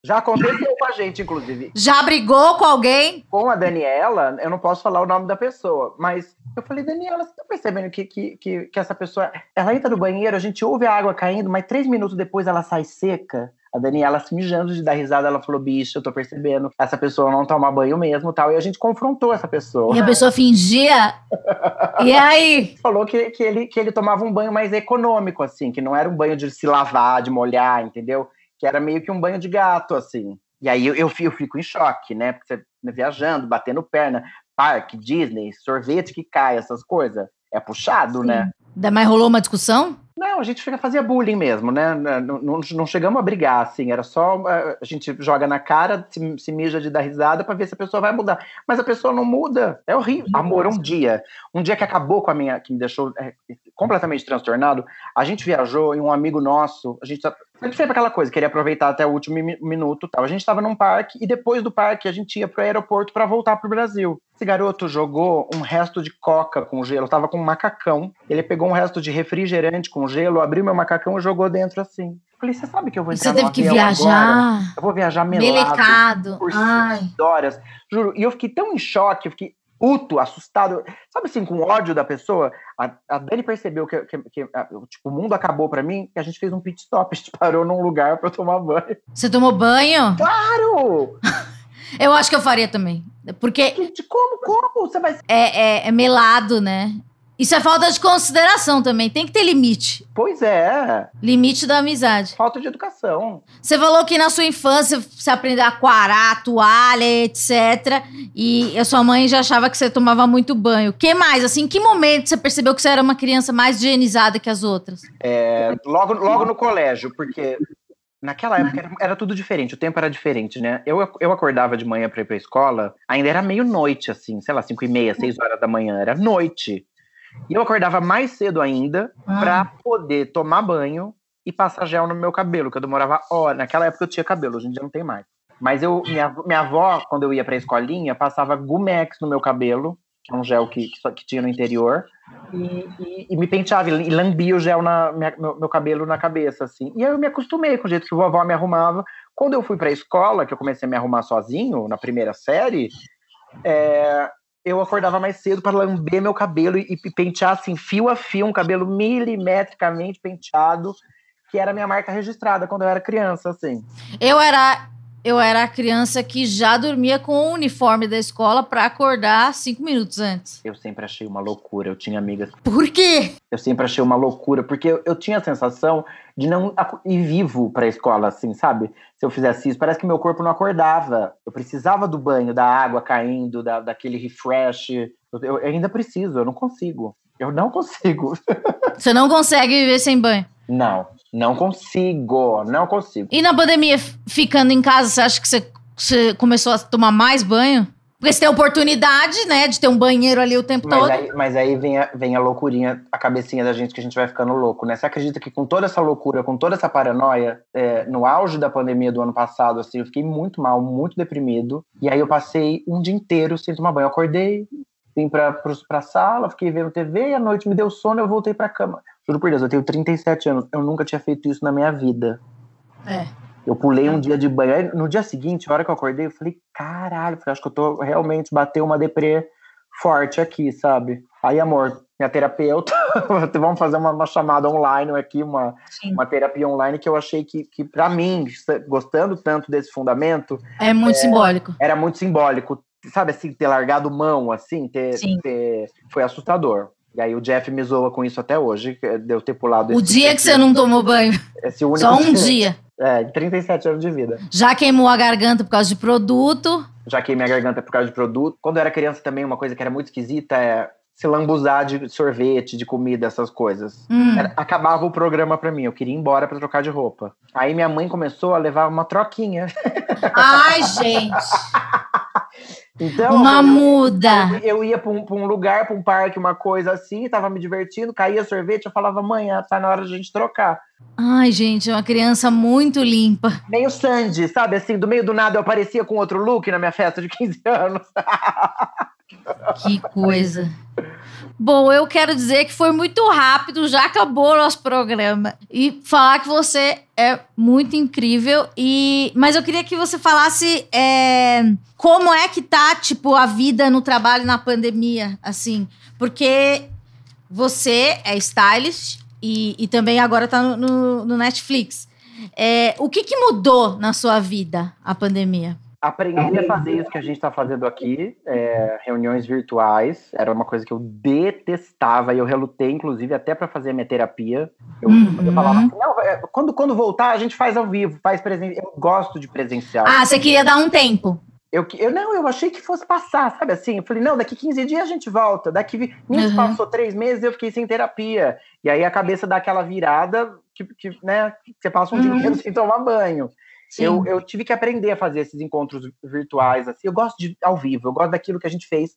Já aconteceu com a gente, inclusive. Já brigou com alguém? Com a Daniela, eu não posso falar o nome da pessoa, mas eu falei, Daniela, você tá percebendo que, que, que, que essa pessoa. Ela entra no banheiro, a gente ouve a água caindo, mas três minutos depois ela sai seca. A Daniela se mijando de dar risada, ela falou, bicho, eu tô percebendo, essa pessoa não toma banho mesmo tal. E a gente confrontou essa pessoa. E a pessoa fingia. E aí? Falou que, que, ele, que ele tomava um banho mais econômico, assim, que não era um banho de se lavar, de molhar, entendeu? Que era meio que um banho de gato, assim. E aí eu, eu, eu fico em choque, né? Porque você viajando, batendo perna, parque, Disney, sorvete que cai, essas coisas. É puxado, Sim. né? Mas rolou uma discussão? Não, a gente fazia bullying mesmo, né? Não, não, não chegamos a brigar, assim, era só uh, a gente joga na cara, se, se mija de dar risada pra ver se a pessoa vai mudar. Mas a pessoa não muda, é horrível. Amor, um dia, um dia que acabou com a minha, que me deixou é, completamente transtornado, a gente viajou e um amigo nosso, a gente tá, sempre sempre aquela coisa, queria aproveitar até o último mi- minuto, tal. A gente estava num parque e depois do parque a gente ia pro aeroporto para voltar pro Brasil. Esse garoto jogou um resto de coca com gelo, tava com um macacão. Ele pegou um resto de refrigerante com gelo, abriu meu macacão e jogou dentro assim. Falei, você sabe que eu vou Você entrar no teve que avião agora? viajar. Eu vou viajar melado Melecado. por Ai. horas. Juro, e eu fiquei tão em choque, eu fiquei puto, assustado, sabe assim, com ódio da pessoa. A, a Dani percebeu que, que, que a, tipo, o mundo acabou para mim e a gente fez um pit stop, a gente parou num lugar para tomar banho. Você tomou banho? Claro! eu acho que eu faria também. Porque. Gente, como? Como? Você vai. É, é, é melado, né? Isso é falta de consideração também. Tem que ter limite. Pois é. Limite da amizade. Falta de educação. Você falou que na sua infância você aprendeu a aquarar, toalha, etc. E a sua mãe já achava que você tomava muito banho. O que mais? Assim, em que momento você percebeu que você era uma criança mais higienizada que as outras? É, logo, logo no colégio, porque Naquela época era, era, tudo diferente, o tempo era diferente, né? Eu, eu acordava de manhã para ir pra escola, ainda era meio noite, assim, sei lá, cinco e meia, seis horas da manhã, era noite. E eu acordava mais cedo ainda ah. para poder tomar banho e passar gel no meu cabelo, que eu demorava horas. Naquela época eu tinha cabelo, hoje em dia não tem mais. Mas eu, minha, minha avó, quando eu ia pra escolinha, passava Gumex no meu cabelo, que é um gel que, que, que tinha no interior, e, e, e, me penteava, e lambia o gel na minha, meu, meu, cabelo na cabeça, assim. E aí eu me acostumei com o jeito que a vovó me arrumava. Quando eu fui pra escola, que eu comecei a me arrumar sozinho, na primeira série, é, eu acordava mais cedo para lamber meu cabelo e, e pentear assim, fio a fio, um cabelo milimetricamente penteado, que era minha marca registrada quando eu era criança, assim. Eu era eu era a criança que já dormia com o uniforme da escola para acordar cinco minutos antes. Eu sempre achei uma loucura. Eu tinha amigas. Por quê? Eu sempre achei uma loucura, porque eu, eu tinha a sensação de não ir vivo para a escola, assim, sabe? Se eu fizesse isso, parece que meu corpo não acordava. Eu precisava do banho, da água caindo, da, daquele refresh. Eu, eu ainda preciso, eu não consigo. Eu não consigo. Você não consegue viver sem banho? Não, não consigo, não consigo. E na pandemia, ficando em casa, você acha que você, você começou a tomar mais banho? Porque você tem oportunidade, né, de ter um banheiro ali o tempo mas todo. Aí, mas aí vem a, vem a loucurinha, a cabecinha da gente que a gente vai ficando louco, né? Você acredita que com toda essa loucura, com toda essa paranoia, é, no auge da pandemia do ano passado, assim, eu fiquei muito mal, muito deprimido. E aí eu passei um dia inteiro sem tomar banho. Eu acordei, vim pra, pra sala, fiquei vendo TV, e à noite me deu sono, eu voltei pra cama. Juro por Deus, eu tenho 37 anos, eu nunca tinha feito isso na minha vida. É. Eu pulei um dia de banho. Aí, no dia seguinte, a hora que eu acordei, eu falei, caralho, acho que eu tô realmente bateu uma deprê forte aqui, sabe? Aí, amor, minha terapeuta, vamos fazer uma, uma, chamada online aqui, uma, uma terapia online que eu achei que, que para mim, gostando tanto desse fundamento. É muito é, simbólico. Era muito simbólico. Sabe assim, ter largado mão, assim, ter, ter, foi assustador. E aí o Jeff me zoa com isso até hoje, de eu ter pulado O dia que você não tomou banho. Esse único Só um dia. É, 37 anos de vida. Já queimou a garganta por causa de produto. Já queimei a garganta por causa de produto. Quando eu era criança também, uma coisa que era muito esquisita é se lambuzar de sorvete, de comida, essas coisas. Hum. Era, acabava o programa pra mim, eu queria ir embora pra trocar de roupa. Aí minha mãe começou a levar uma troquinha. Ai, gente! Então, uma muda. Eu, eu ia para um, um, lugar, para um parque, uma coisa assim, tava me divertindo, caía sorvete, eu falava, mãe, tá na hora de a gente trocar. Ai, gente, é uma criança muito limpa. Meio Sandy, sabe? Assim, do meio do nada eu aparecia com outro look na minha festa de 15 anos. Que coisa. Bom, eu quero dizer que foi muito rápido, já acabou o nosso programa. E falar que você é muito incrível. E Mas eu queria que você falasse é, como é que tá, tipo, a vida no trabalho na pandemia, assim. Porque você é stylist e, e também agora tá no, no, Netflix. É, o que, que mudou na sua vida a pandemia? Aprendi a fazer isso que a gente está fazendo aqui, é, reuniões virtuais. Era uma coisa que eu detestava e eu relutei, inclusive, até para fazer a minha terapia. Eu, uhum. eu falava assim, não, é, quando, quando voltar, a gente faz ao vivo, faz presencial. Eu gosto de presencial. Ah, você queria dar um tempo. Eu, eu não, eu achei que fosse passar, sabe assim? Eu falei, não, daqui 15 dias a gente volta. Daqui. Uhum. passou três meses eu fiquei sem terapia. E aí a cabeça dá aquela virada que, que né, você passa um uhum. dia inteiro sem tomar banho. Eu, eu tive que aprender a fazer esses encontros virtuais, assim. Eu gosto de ao vivo, eu gosto daquilo que a gente fez,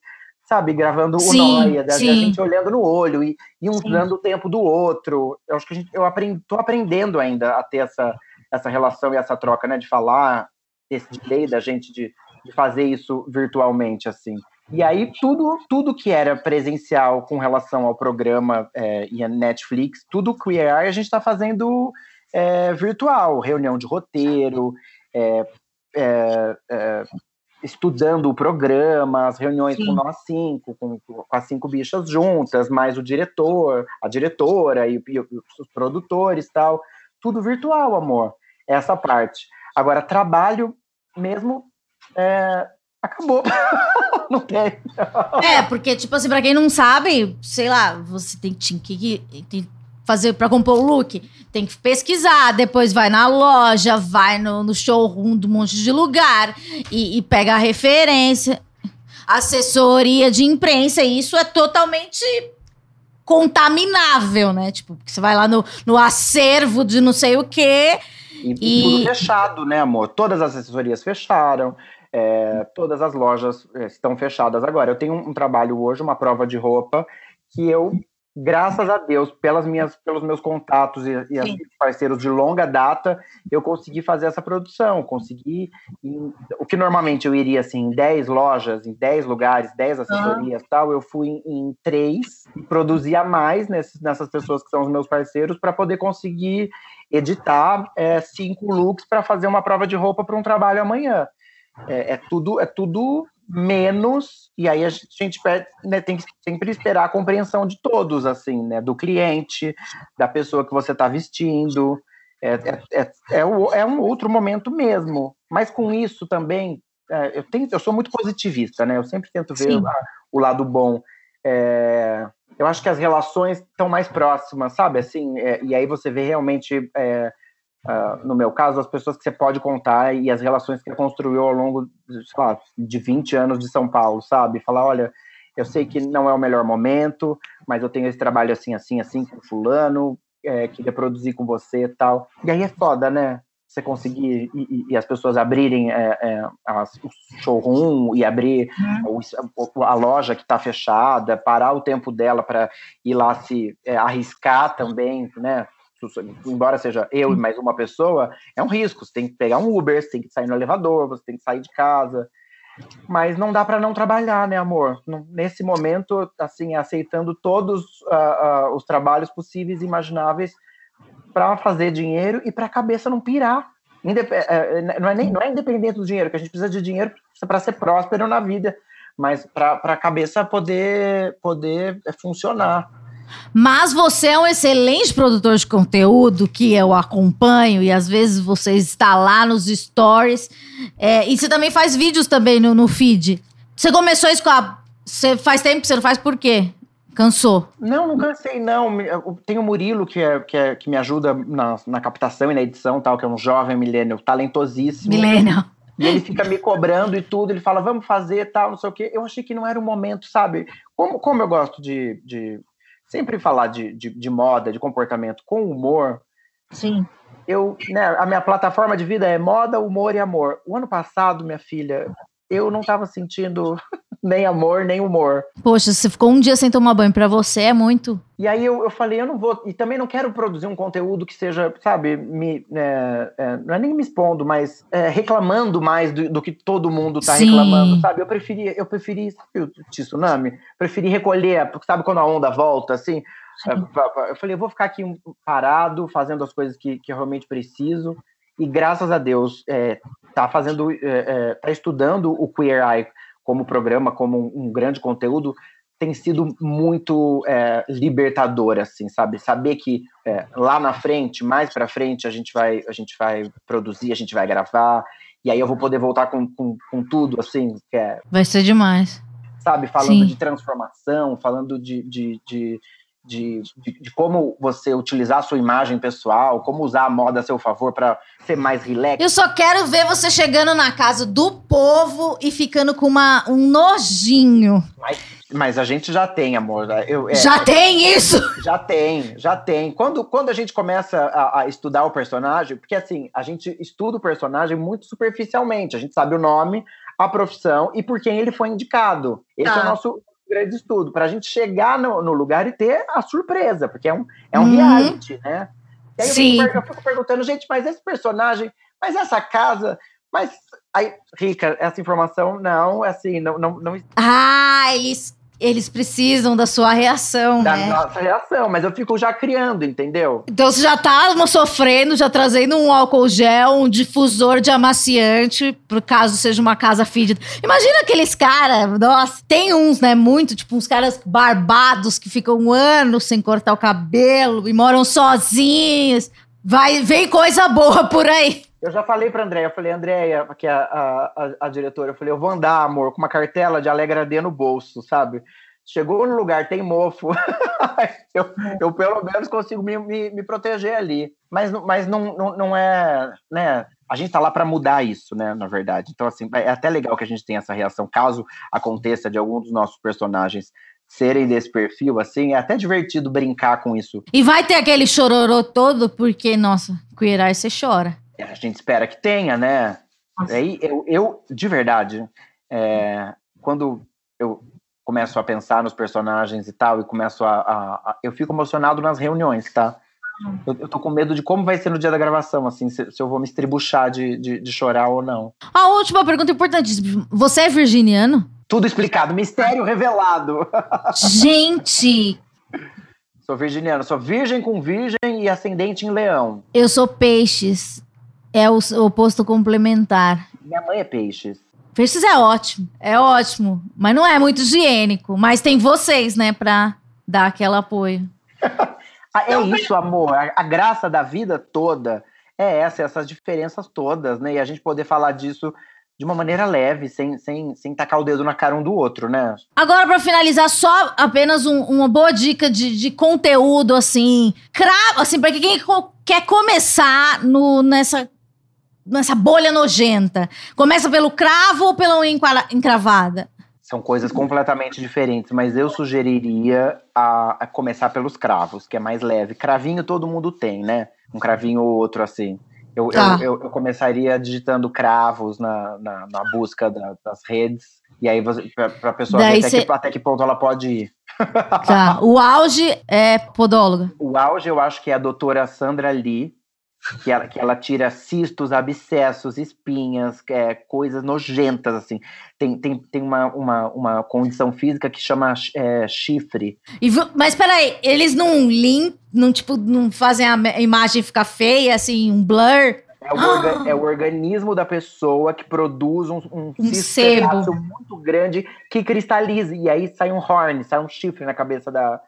sabe, gravando sim, o Noia, da, da, gente olhando no olho e, e um dando o tempo do outro. Eu acho que a gente, eu aprendi, tô aprendendo ainda a ter essa, essa relação e essa troca, né, de falar, esse delay da gente de, de fazer isso virtualmente, assim. E aí, tudo, tudo que era presencial com relação ao programa é, e a Netflix, tudo Queer Eye, a gente está fazendo é, virtual, reunião de roteiro, é, é, é estudando o programa, as reuniões Sim. com nós cinco, com, com, as cinco bichas juntas, mais o diretor, a diretora e, e os produtores tal. Tudo virtual, amor. Essa parte. Agora, trabalho mesmo é, acabou. não tem. É, porque, tipo assim, pra quem não sabe, sei lá, você tem, tem que. Tem, fazer para compor o look, tem que pesquisar, depois vai na loja, vai no, no showroom de um monte de lugar e, e pega a referência. Assessoria de imprensa, isso é totalmente contaminável, né? Tipo, você vai lá no, no acervo de não sei o quê. E, e... tudo fechado, né, amor? Todas as assessorias fecharam, é, todas as lojas é, estão fechadas agora. Eu tenho um, um trabalho hoje, uma prova de roupa, que eu graças a Deus, pelas minhas, pelos meus contatos e, e parceiros de longa data, eu consegui fazer essa produção, consegui em, o que normalmente eu iria assim em 10 lojas, em 10 lugares, 10 assessorias, uhum. tal, eu fui em, em três e produzia mais nesses, nessas pessoas que são os meus parceiros para poder conseguir editar é, cinco looks para fazer uma prova de roupa para um trabalho amanhã. É, é, tudo é tudo menos, e aí a gente né, tem que sempre esperar a compreensão de todos, assim, né? Do cliente, da pessoa que você está vestindo. É, é, é, é, é, um outro momento mesmo. Mas com isso também, é, eu, tenho, eu sou muito positivista, né? Eu sempre tento ver a, o lado bom. É, eu acho que as relações estão mais próximas, sabe? Assim, é, e aí você vê realmente Uh, no meu caso, as pessoas que você pode contar e as relações que você construiu ao longo lá, de 20 anos de São Paulo, sabe? Falar, olha, eu sei que não é o melhor momento, mas eu tenho esse trabalho assim, assim, assim, com fulano, é, queria produzir com você e tal. E aí é foda, né? Você conseguir e, e as pessoas abrirem é, é, o showroom e abrir uhum. o, a loja que está fechada, parar o tempo dela para ir lá se é, arriscar também, né? Embora seja eu e mais uma pessoa, é um risco. Você tem que pegar um Uber, você tem que sair no elevador, você tem que sair de casa. Mas não dá para não trabalhar, né, amor? Nesse momento, assim, aceitando todos uh, uh, os trabalhos possíveis e imagináveis para fazer dinheiro e para a cabeça não pirar. Indep é, é, não, é nem, não é independente do dinheiro, que a gente precisa de dinheiro para ser próspero na vida, mas para a cabeça poder, poder funcionar. Mas você é um excelente produtor de conteúdo que eu acompanho e às vezes você está lá nos stories. É, e você também faz vídeos também no, no feed. Você começou isso com a. Você faz tempo que você não faz por quê? Cansou? Não, não cansei, não. Tem o Murilo, que, é, que, é, que me ajuda na, na captação e na edição, tal, que é um jovem milênio talentosíssimo. Milênio. E ele fica me cobrando e tudo, ele fala, vamos fazer, tal, não sei o quê. Eu achei que não era o momento, sabe? Como, como eu gosto de, de sempre falar de, de, de moda, de comportamento com humor. Sim. Eu, né, a minha plataforma de vida é moda, humor e amor. O ano passado, minha filha, eu não estava sentindo nem amor, nem humor. Poxa, você ficou um dia sem tomar banho, para você é muito. E aí eu, eu falei, eu não vou, e também não quero produzir um conteúdo que seja, sabe, me, é, é, não é nem me expondo, mas é, reclamando mais do, do, que todo mundo tá Sim. reclamando, sabe? Eu preferi, eu preferi, sabe o tsunami? Preferi recolher, porque sabe quando a onda volta, assim? É, eu falei, eu vou ficar aqui parado, fazendo as coisas que, que eu realmente preciso, e graças a Deus, é, tá fazendo, é, é, tá estudando o Queer Eye como programa, como um, um grande conteúdo, tem sido muito é, libertador, assim, sabe? Saber que é, lá na frente, mais para frente, a gente vai, a gente vai produzir, a gente vai gravar, e aí eu vou poder voltar com, com, com tudo, assim, que é... Vai ser demais. Sabe? Falando Sim. de transformação, falando de, de, de de, de, de, como você utilizar a sua imagem pessoal, como usar a moda a seu favor para ser mais relax. Eu só quero ver você chegando na casa do povo e ficando com uma, um nojinho. Mas, mas a gente já tem, amor. Eu, é, já tem isso? Já tem, já tem. Quando, quando a gente começa a, a, estudar o personagem, porque assim, a gente estuda o personagem muito superficialmente. A gente sabe o nome, a profissão e por quem ele foi indicado. Esse é o tá. nosso grande estudo, para a gente chegar no, no, lugar e ter a surpresa, porque é um, é um uhum. reality, né? E aí Sim. Eu, fico, eu fico perguntando, gente, mas esse personagem, mas essa casa, mas aí, Rica, essa informação não, é assim, não, não, não... Ah, eles eles precisam da sua reação, Da né? nossa reação, mas eu fico já criando, entendeu? Então você já tá sofrendo, já trazendo um álcool gel, um difusor de amaciante, por caso seja uma casa fedida. Imagina aqueles caras, nossa, tem uns, né, muito, tipo uns caras barbados que ficam um ano sem cortar o cabelo e moram sozinhos. Vai, vem coisa boa por aí. Eu já falei pra Andréia, eu falei, Andréia, que é a, a, a, diretora, eu falei, eu vou andar, amor, com uma cartela de Alegra D no bolso, sabe? Chegou no lugar, tem mofo. eu, eu pelo menos consigo me, me, me proteger ali. Mas, mas não, não, não é, né? A gente tá lá para mudar isso, né, na verdade. Então, assim, é até legal que a gente tenha essa reação, caso aconteça de algum dos nossos personagens serem desse perfil, assim, é até divertido brincar com isso. E vai ter aquele chororô todo, porque, nossa, Queer você chora. A gente espera que tenha, né? Aí eu, eu, de verdade, é, quando eu começo a pensar nos personagens e tal, e começo a. a- a- eu fico emocionado nas reuniões, tá? Eu, eu tô com medo de como vai ser no dia da gravação, assim, se, se eu vou me estribuchar de, de, de chorar ou não. A última pergunta importantíssima. Você é virginiano? Tudo explicado, mistério revelado. Gente, sou virginiano, sou virgem com virgem e ascendente em leão. eu sou peixes. É o oposto complementar. Minha mãe é peixes. Peixes é ótimo, é ótimo. Mas não é muito higiênico. Mas tem vocês, né, pra dar aquele apoio. Ah, é isso, amor. A, graça da vida toda é essa, essas diferenças todas, né? E a gente poder falar disso de uma maneira leve, sem, sem, sem tacar o dedo na cara um do outro, né? Agora, pra finalizar, só apenas um- uma boa dica de, de conteúdo, assim. Cravo, assim, pra quem quer começar no, nessa, nessa bolha nojenta. Começa pelo cravo ou pela unha encravada? São coisas completamente diferentes, mas eu sugeriria a, a começar pelos cravos, que é mais leve. Cravinho todo mundo tem, né? Um cravinho ou outro assim. Eu, Tá. eu, eu, eu começaria digitando cravos na, na, na busca da- das redes, e aí você, pra, pra pessoa Daí ver até, cê- que, até que ponto ela pode ir. Tá. O auge é podóloga. O auge eu acho que é a doutora Sandra Lee, que ela, que ela tira cistos, abscessos, espinhas, é, coisas nojentas, assim. Tem, tem, tem uma, uma, uma condição física que chama é, chifre. E mas peraí, eles não lim, não, tipo, não fazem a imagem ficar feia, assim, um blur? É o, orga- é o organismo da pessoa que produz um, um, Um sebo. muito grande que cristaliza. E aí sai um horn, sai um chifre na cabeça da,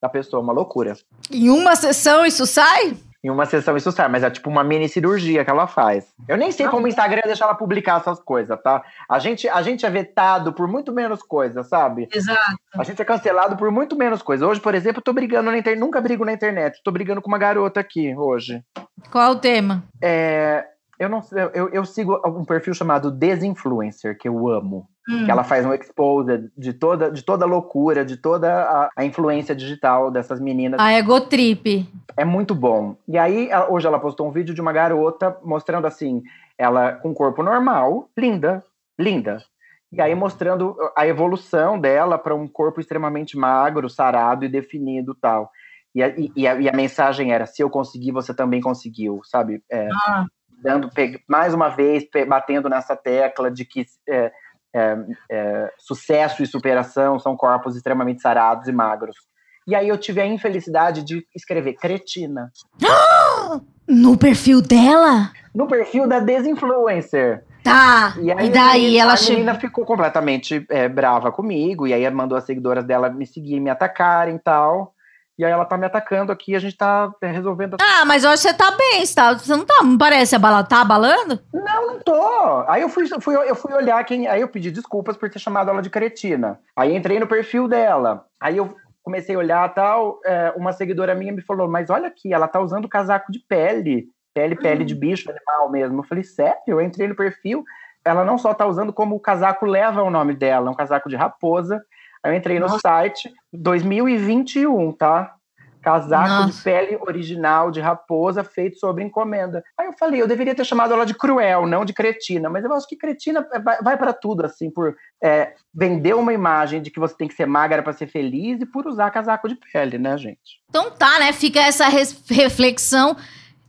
da pessoa. Uma loucura. Em uma sessão isso sai? Em uma sessão isso sai, mas é tipo uma mini cirurgia que ela faz. Eu nem sei como o Instagram deixa ela publicar essas coisas, tá? A gente, a gente é vetado por muito menos coisa, sabe? Exato. A gente é cancelado por muito menos coisa. Hoje, por exemplo, eu tô brigando na internet. Nunca brigo na internet. Tô brigando com uma garota aqui hoje. Qual o tema? É, eu não sei, eu, eu sigo um perfil chamado Desinfluencer, que eu amo. Hum. Que ela faz um expose de toda, de toda a loucura, de toda a, a influência digital dessas meninas. A egotrip. É muito bom. E aí, ela- hoje ela postou um vídeo de uma garota mostrando assim, ela com corpo normal, linda, linda. E aí mostrando a evolução dela para um corpo extremamente magro, sarado e definido tal. E a, e- a, e a mensagem era: se eu conseguir, você também conseguiu, sabe? É, Ah. Dando mais uma vez batendo nessa tecla de que é, é, é, sucesso e superação são corpos extremamente sarados e magros. E aí eu tive a infelicidade de escrever cretina No perfil dela? no perfil da Desinfluencer. Tá. E, aí E daí a menina, ela a chegou. menina ficou completamente é, brava comigo, e aí mandou as seguidoras dela me seguir, me atacarem e tal. E aí ela tá me atacando aqui, a gente tá é, resolvendo Ah, mas hoje você tá bem, você, tá, você não tá, não parece abala, tá abalando? Não, não tô. Aí eu fui, fui- eu fui olhar quem. Aí eu pedi desculpas por ter chamado ela de cretina. Aí entrei no perfil dela. Aí eu comecei a olhar tal. é, uma seguidora minha me falou: Mas olha aqui, ela tá usando casaco de pele. Pele, pele de bicho, animal mesmo. Eu falei, sério? Eu entrei no perfil. Ela não só tá usando, como o casaco leva o nome dela, é um casaco de raposa. Eu entrei no Nossa. site 2021, tá? Casaco Nossa. de pele original de raposa feito sobre encomenda. Aí eu falei, eu deveria ter chamado ela de cruel, não de cretina, mas eu acho que cretina vai, vai para tudo, assim, por é, vender uma imagem de que você tem que ser magra para ser feliz e por usar casaco de pele, né, gente? Então tá, né? Fica essa reflexão.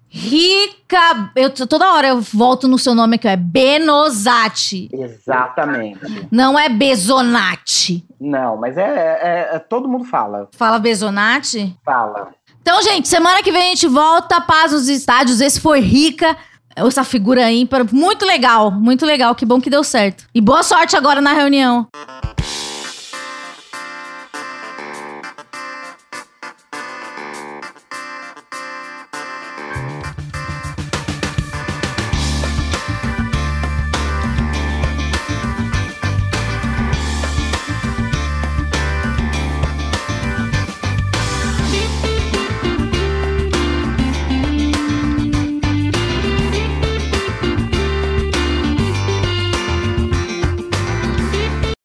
Rica. Eu, toda hora eu volto no seu nome aqui, ó, é Benozati. Exatamente. Não é Bezonati. Não, mas é, é- é- todo mundo fala. Fala Bezonati? Fala. Então, gente, semana que vem a gente volta. Paz nos estádios. Esse foi Rica. Essa figura ímpar. Muito legal, muito legal. Que bom que deu certo. E boa sorte agora na reunião.